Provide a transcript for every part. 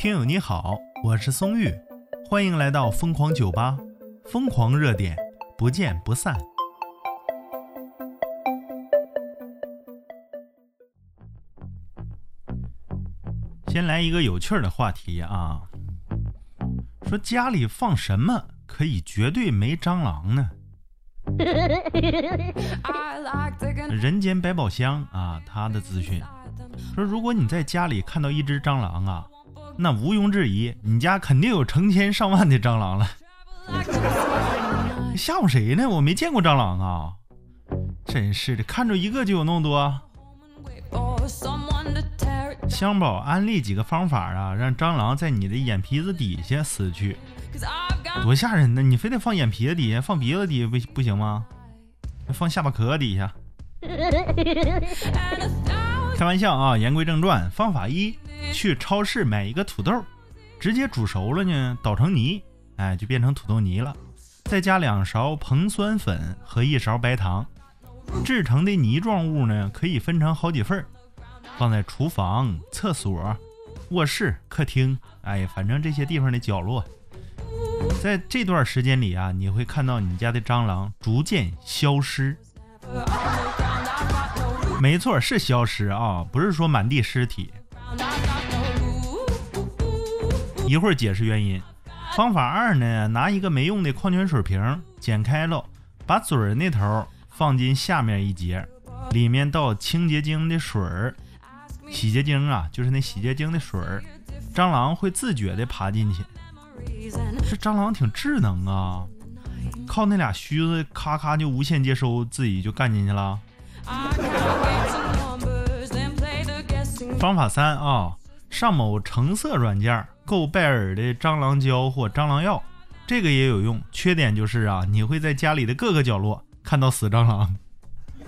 听友你好，我是松玉，欢迎来到疯狂酒吧，疯狂热点，不见不散。先来一个有趣的话题啊，说家里放什么可以绝对没蟑螂呢？人间百宝箱啊，他的资讯说，如果你在家里看到一只蟑螂啊，那毋庸置疑，你家肯定有成千上万的蟑螂了。吓唬谁呢？我没见过蟑螂啊！真是的，看着一个就有那么多。香宝安利几个方法啊，让蟑螂在你的眼皮子底下死去，多吓人呢！你非得放眼皮子底下，放鼻子底下不不行吗？放下巴壳底下。开玩笑啊！言归正传，方法一：去超市买一个土豆，直接煮熟了呢，捣成泥，哎，就变成土豆泥了。再加两勺硼酸粉和一勺白糖，制成的泥状物呢，可以分成好几份。放在厨房、厕所、卧室、客厅，哎，反正这些地方的角落，在这段时间里啊，你会看到你家的蟑螂逐渐消失。没错，是消失啊，不是说满地尸体。一会儿解释原因。方法二呢，拿一个没用的矿泉水瓶，剪开了，把嘴儿那头放进下面一节，里面倒清洁精的水儿。洗洁精啊，就是那洗洁精的水儿，蟑螂会自觉地爬进去。这蟑螂挺智能啊，靠那俩须子咔咔就无限接收，自己就干进去了。方法三啊，上某橙色软件购拜耳的蟑螂胶或蟑螂药，这个也有用。缺点就是啊，你会在家里的各个角落看到死蟑螂。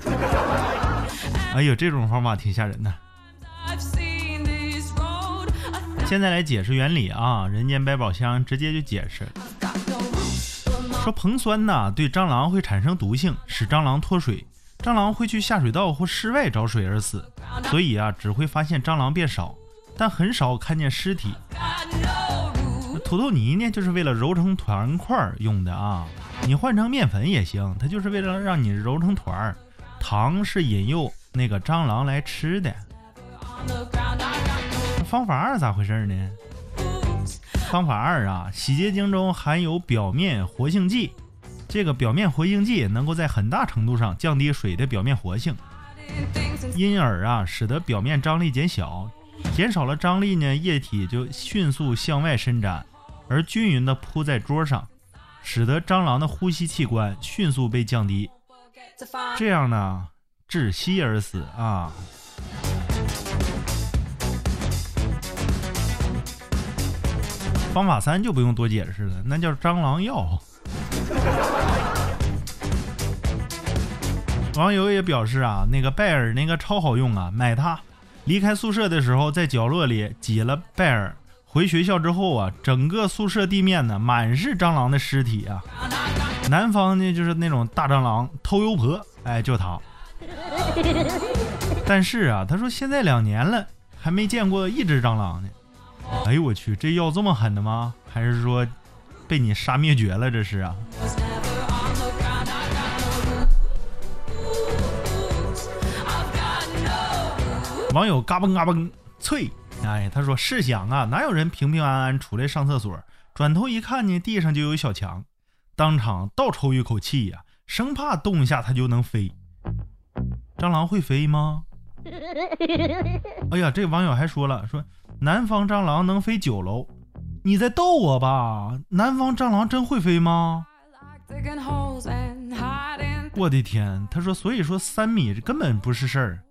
哎呦，这种方法挺吓人的。现在来解释原理啊！人间百宝箱直接就解释，说硼酸呐对蟑螂会产生毒性，使蟑螂脱水，蟑螂会去下水道或室外找水而死，所以啊只会发现蟑螂变少，但很少看见尸体。土豆泥呢就是为了揉成团块用的啊，你换成面粉也行，它就是为了让你揉成团儿。糖是引诱那个蟑螂来吃的。方法二咋回事呢？方法二啊，洗洁精中含有表面活性剂，这个表面活性剂能够在很大程度上降低水的表面活性，因而啊，使得表面张力减小，减少了张力呢，液体就迅速向外伸展，而均匀的铺在桌上，使得蟑螂的呼吸器官迅速被降低，这样呢，窒息而死啊。方法三就不用多解释了，那叫蟑螂药。网友也表示啊，那个拜耳那个超好用啊，买它。离开宿舍的时候，在角落里挤了拜耳，回学校之后啊，整个宿舍地面呢满是蟑螂的尸体啊。南方呢就是那种大蟑螂偷油婆，哎，就它。但是啊，他说现在两年了，还没见过一只蟑螂呢。哎呦我去，这药这么狠的吗？还是说被你杀灭绝了？这是啊。网友嘎嘣嘎嘣脆，哎，他说试想啊，哪有人平平安安出来上厕所，转头一看呢，地上就有小强，当场倒抽一口气呀，生怕动一下它就能飞。蟑螂会飞吗？哎呀，这网友还说了，说南方蟑螂能飞九楼，你在逗我吧？南方蟑螂真会飞吗？我的天，他说，所以说三米根本不是事儿。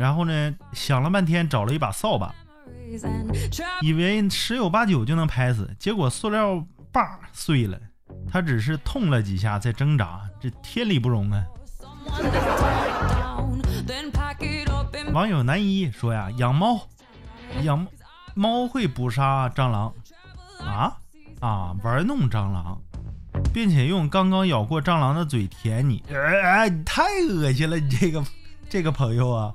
然后呢，想了半天，找了一把扫把，以为十有八九就能拍死，结果塑料把碎了，他只是痛了几下在挣扎，这天理不容啊！网友男一说呀，养猫，养猫会捕杀蟑螂啊啊，玩弄蟑螂，并且用刚刚咬过蟑螂的嘴舔你，哎，你太恶心了，你这个这个朋友啊。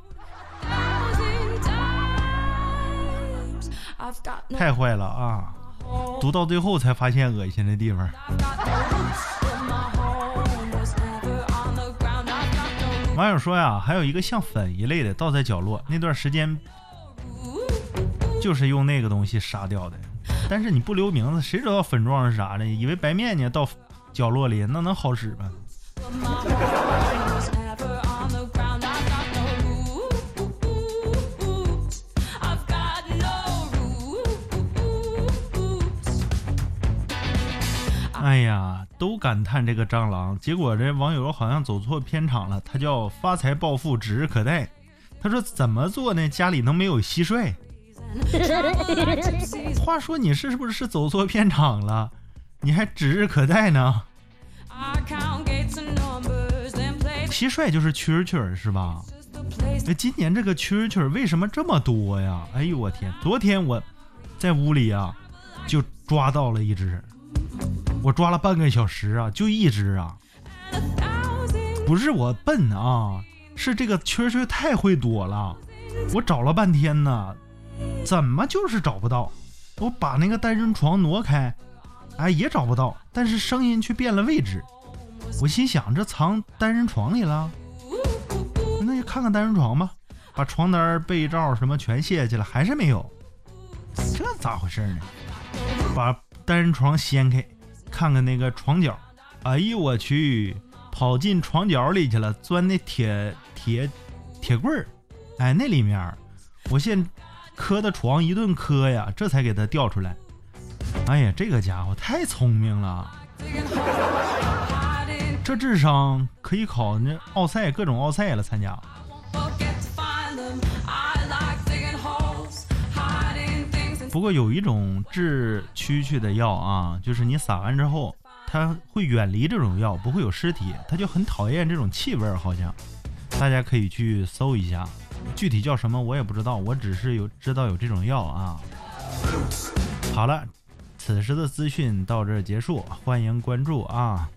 太坏了啊！读到最后才发现恶心的地方。网友说呀，还有一个像粉一类的倒在角落，那段时间就是用那个东西杀掉的。但是你不留名字，谁知道粉状是啥呢？以为白面呢，倒角落里那能好使吗？哎呀，都感叹这个蟑螂，结果这网友好像走错片场了。他叫发财暴富指日可待。他说怎么做呢？家里能没有蟋蟀？话说你是不是走错片场了？你还指日可待呢？蟋蟀就是蛐蛐是吧？那今年这个蛐蛐为什么这么多呀？哎呦我天！昨天我在屋里啊，就抓到了一只。我抓了半个小时啊，就一只啊！不是我笨啊，是这个蛐蛐太会躲了。我找了半天呢，怎么就是找不到？我把那个单人床挪开，哎，也找不到。但是声音却变了位置。我心想，这藏单人床里了？那就看看单人床吧。把床单、被罩什么全卸下去了，还是没有。这咋回事呢？把单人床掀开。看看那个床角，哎呦我去，跑进床角里去了，钻那铁铁铁棍儿，哎那里面，我现磕的床一顿磕呀，这才给他调出来。哎呀，这个家伙太聪明了，这智商可以考那奥赛各种奥赛了参加。不过有一种治蛐蛐的药啊，就是你撒完之后，它会远离这种药，不会有尸体，它就很讨厌这种气味，好像。大家可以去搜一下，具体叫什么我也不知道，我只是有知道有这种药啊。好了，此时的资讯到这儿结束，欢迎关注啊。